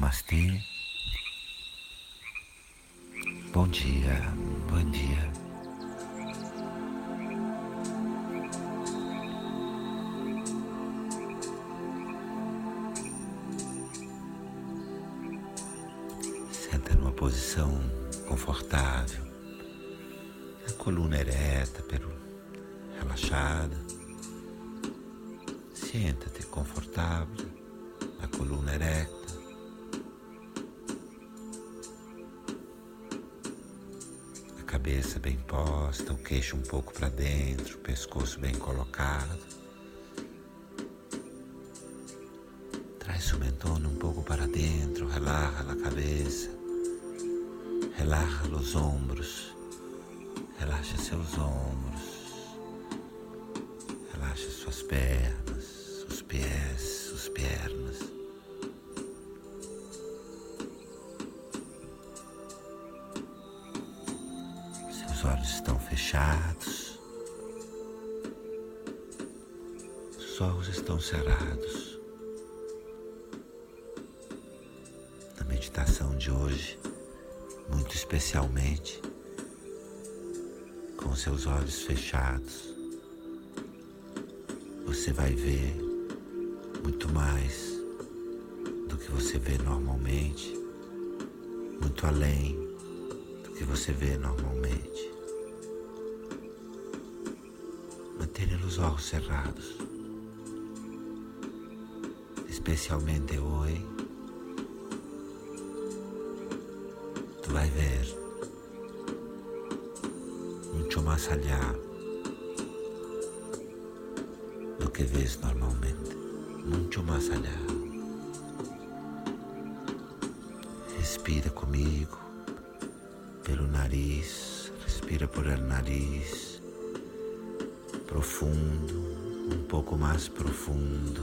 Namastê. Bom dia, bom dia. Senta numa posição confortável, a coluna ereta, pelo relaxada. Senta-te confortável, a coluna ereta. Cabeça bem posta, o queixo um pouco para dentro, o pescoço bem colocado. Traz o mentone um pouco para dentro, relaxa a cabeça, relaxa os ombros, relaxa seus ombros, relaxa suas pernas, os pés, as pernas. Fechados, os olhos estão cerrados. Na meditação de hoje, muito especialmente, com seus olhos fechados, você vai ver muito mais do que você vê normalmente, muito além do que você vê normalmente. Mantenha os olhos cerrados, especialmente hoje. Tu vai ver muito mais allá do que vês normalmente, muito mais allá. Respira comigo pelo nariz, respira por el nariz, profundo, um pouco mais profundo.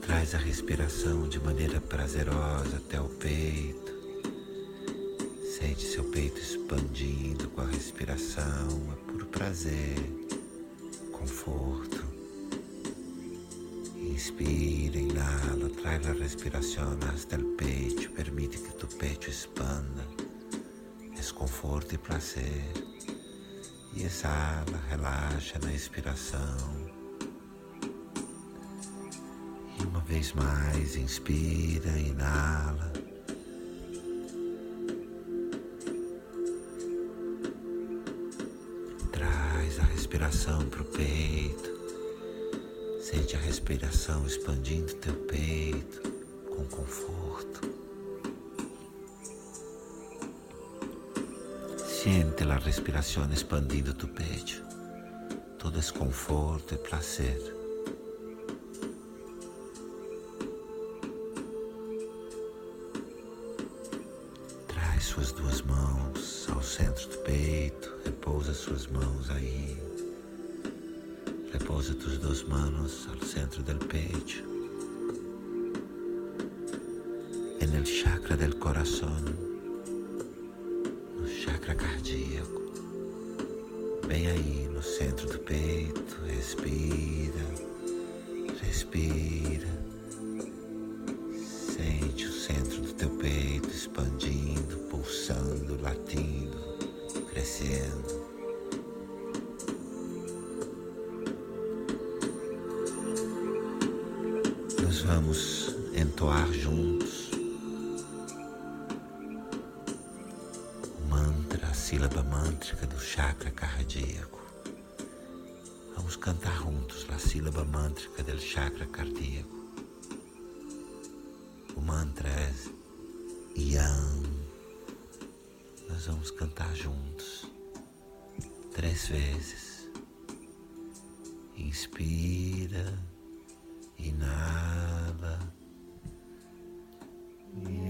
Traz a respiração de maneira prazerosa até o peito. Sente seu peito expandindo com a respiração, é puro prazer, conforto. Inspira, inhala, traz a respiração hasta el pecho, permite que tu pecho expanda. É conforto e prazer. E exala, relaxa na expiração. E uma vez mais, inspira, inala. Traz a respiração para o peito. Sente a respiração expandindo teu peito com conforto. Siente a respiração expandindo tu peito. Todo esse conforto e prazer. Traz suas duas mãos ao centro do peito, repousa suas mãos aí. Repousa tus duas manos ao centro do peito. En el chakra del corazón, cardíaco. Bem aí no centro do peito, respira, respira. Sente o centro do teu peito expandindo, pulsando, latindo, crescendo. Nós vamos entoar juntos sílaba mântrica do chakra cardíaco. Vamos cantar juntos a sílaba mântrica do chakra cardíaco. O mantra é Yam. Nós vamos cantar juntos três vezes. Inspira, inala. Inala,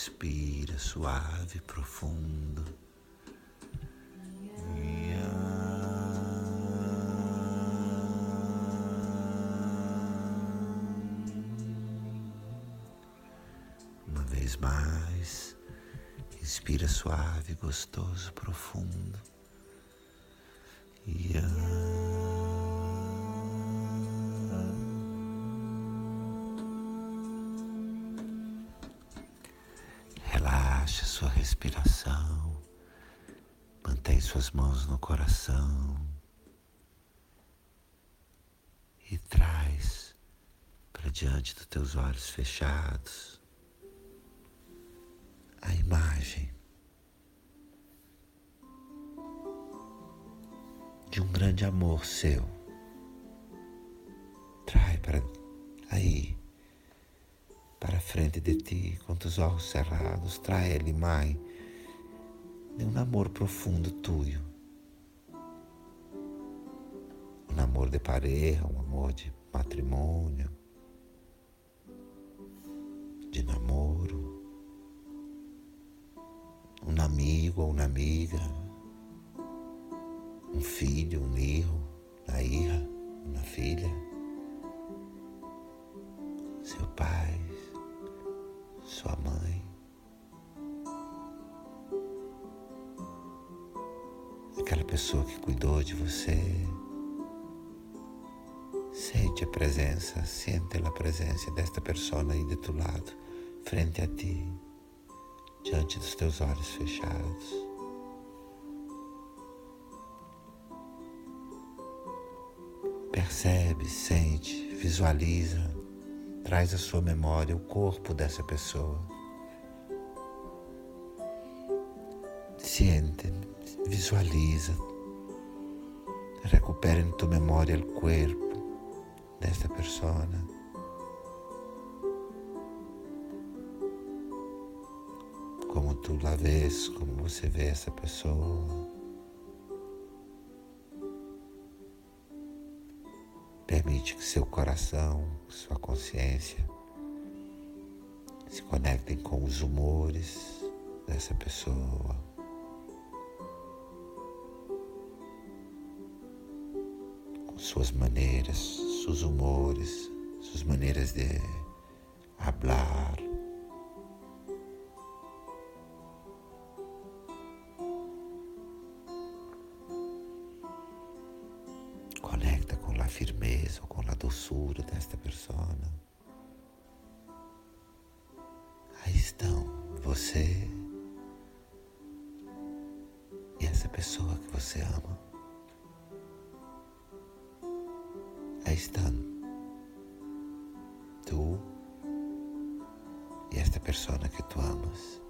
inspira suave, profundo. Uma vez mais, Inspira suave, gostoso, profundo. Sua respiração. Mantém suas mãos no coração. E traz para diante dos teus olhos fechados a imagem de um grande amor seu. Trai para aí, para frente de ti, com os olhos cerrados, trai ele, mãe, de um amor profundo tuyo. Um amor de pareja, um amor de matrimônio, de namoro. Um amigo ou uma amiga, um filho, um hijo, uma hija, uma filha, seu pai, sua mãe. Aquela pessoa que cuidou de você. Sente a presença, sente a presença desta pessoa aí de tu lado, frente a ti diante dos teus olhos fechados. Percebe, sente, visualiza, traz à sua memória o corpo dessa pessoa. Siente, visualiza, recupera em tua memória o corpo desta pessoa. como tu la vês, como você vê essa pessoa. Permite que seu coração, sua consciência se conectem com os humores dessa pessoa. Com suas maneiras, seus humores, suas maneiras de hablar, esta pessoa que tu amas.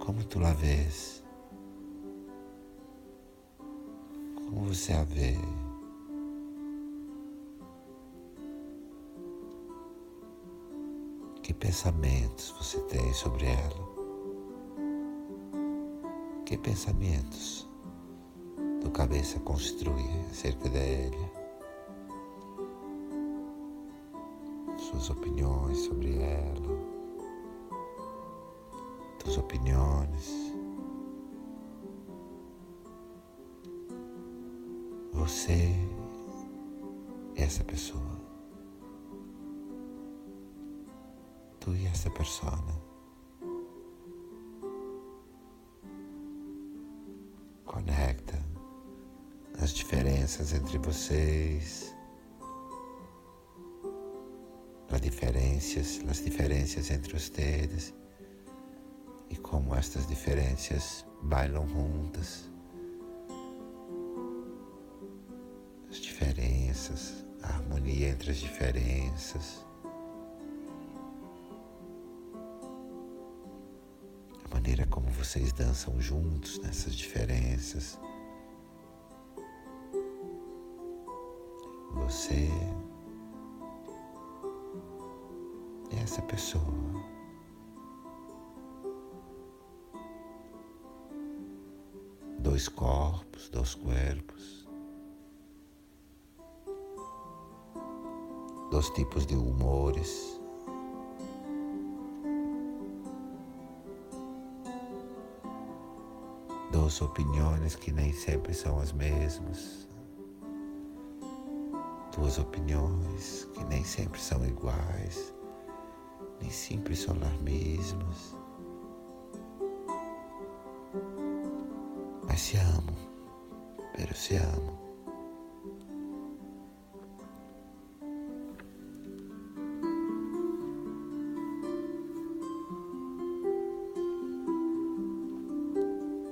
Como tu la vês? Como você a vê? Que pensamentos você tem sobre ela? Que pensamentos tua cabeça construi acerca dela? Suas opiniões sobre ela? Tuas opiniões? Você é essa pessoa. Tu e essa pessoa. Conecta as diferenças entre vocês. Diferenças, as diferenças entre vocês e como estas diferenças bailam juntas. diferenças, a harmonia entre as diferenças. A maneira como vocês dançam juntos nessas diferenças. Você essa pessoa. Dois corpos, dois corpos. dos tipos de humores. Duas opiniões que nem sempre são as mesmas. Duas opiniões que nem sempre são iguais, simples se impressionar mesmas, mas se amam, pero se amam.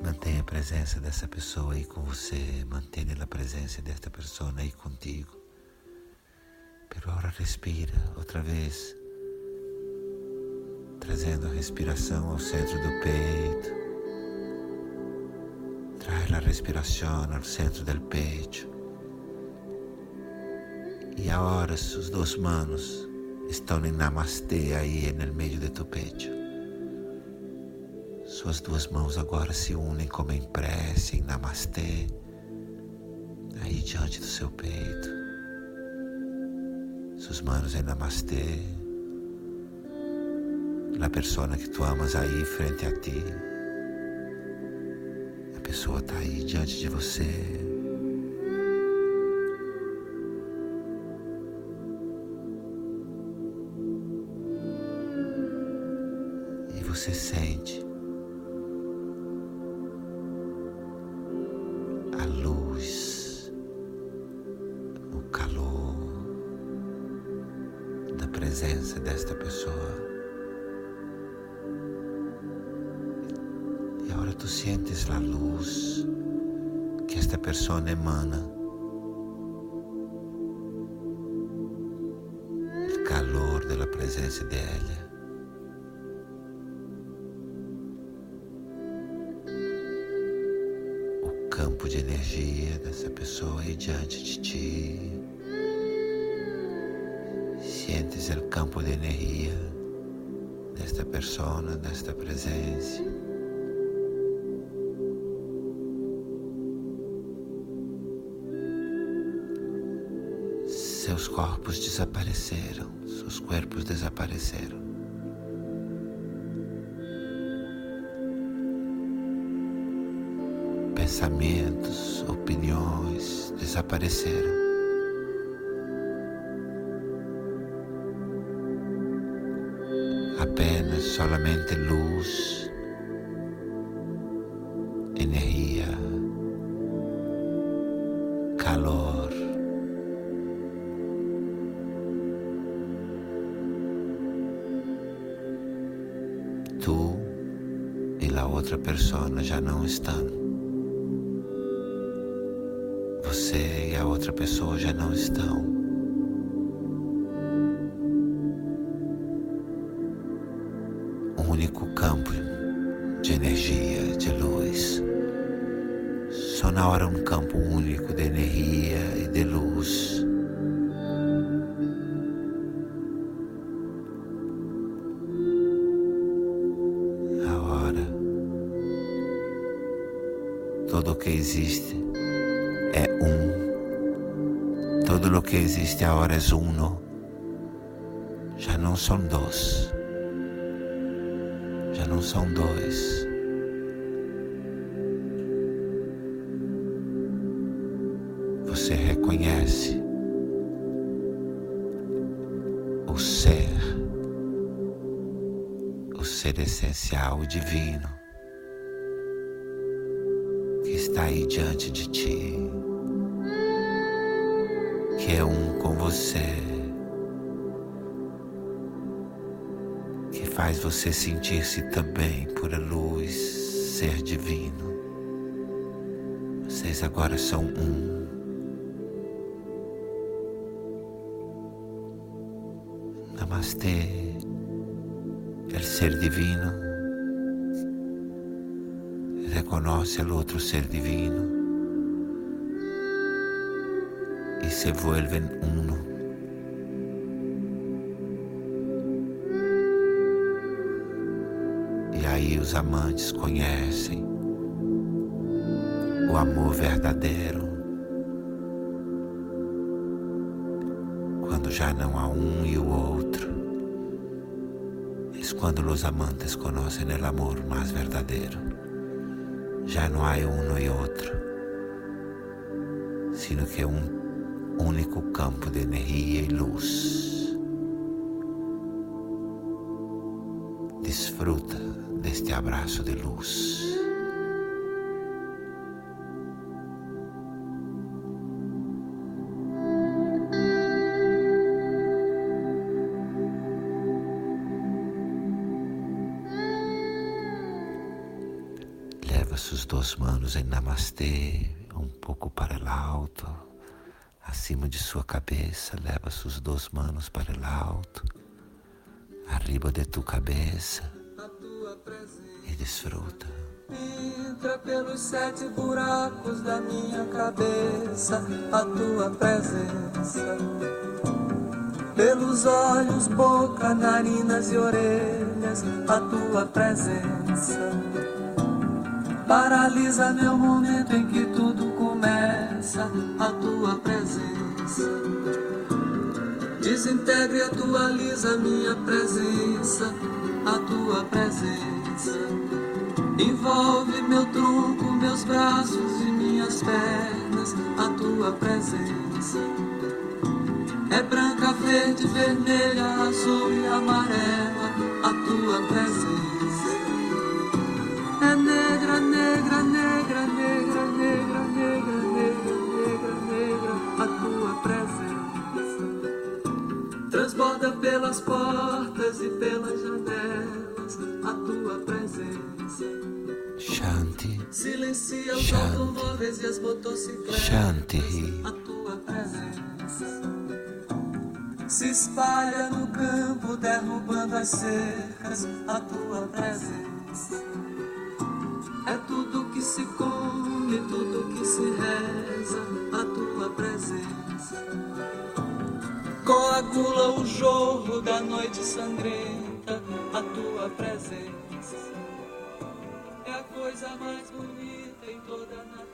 Mantenha a presença dessa pessoa aí com você, mantenha a presença desta pessoa aí contigo. Pero agora respira outra vez trazendo a respiração ao centro do peito. Traz a respiração ao centro do peito. E agora os dois manos estão em Namastê aí no meio de tu peito. Suas duas mãos agora se unem como em prece, em Namastê, aí diante do seu peito. Suas manos em Namastê. A pessoa que tu amas aí frente a ti. A pessoa está aí diante de você. E você sente pessoa emana. O calor da presença dela. O campo de energia dessa pessoa aí diante de ti. Sientes o campo de energia desta persona, desta presença. Seus corpos desapareceram, seus corpos desapareceram. Pensamentos, opiniões desapareceram. apenas solamente luz, estão. Você e a outra pessoa já não estão. único campo de energia, de luz. Só na hora um. Tudo o que existe agora é uno. Já não são dois já não são dois. Você reconhece o ser, o ser essencial, o divino, que está aí diante de ti, que é um com você. faz você sentir-se também pura luz, ser divino. Vocês agora são um. Namastê, o ser divino reconoce o outro ser divino se vuelven uno. aí os amantes conhecem o amor verdadeiro. Quando já não há um e o outro, é quando os amantes conhecem o amor mais verdadeiro. Já não há um e outro, sino que um único campo de energia e luz. Desfruta deste abraço de luz. Leva suas duas manos em namastê, um pouco para lá alto. Acima de sua cabeça, leva suas duas mãos para o alto. Arriba de tu cabeça e desfruta. Entra pelos sete buracos da minha cabeça a tua presença. Pelos olhos, boca, narinas e orelhas a tua presença. Paralisa meu momento em que tudo começa a tua presença. Desintegra e atualiza minha presença, a tua presença Envolve meu tronco, meus braços e minhas pernas, a tua presença. É branca, verde, vermelha, azul e amarela, a tua presença. É negra, negra, negra, negra, Transborda pelas portas e pelas janelas, a tua presença. Shanti. Silencia os Shanti. automóveis e as motocicletas. Shanti. A tua presença se espalha no campo, derrubando as cercas. A tua presença é tudo que se come, tudo que se reza. A tua presença coagula o jorro da noite sangrenta, a tua presença é a coisa mais bonita em toda a natureza.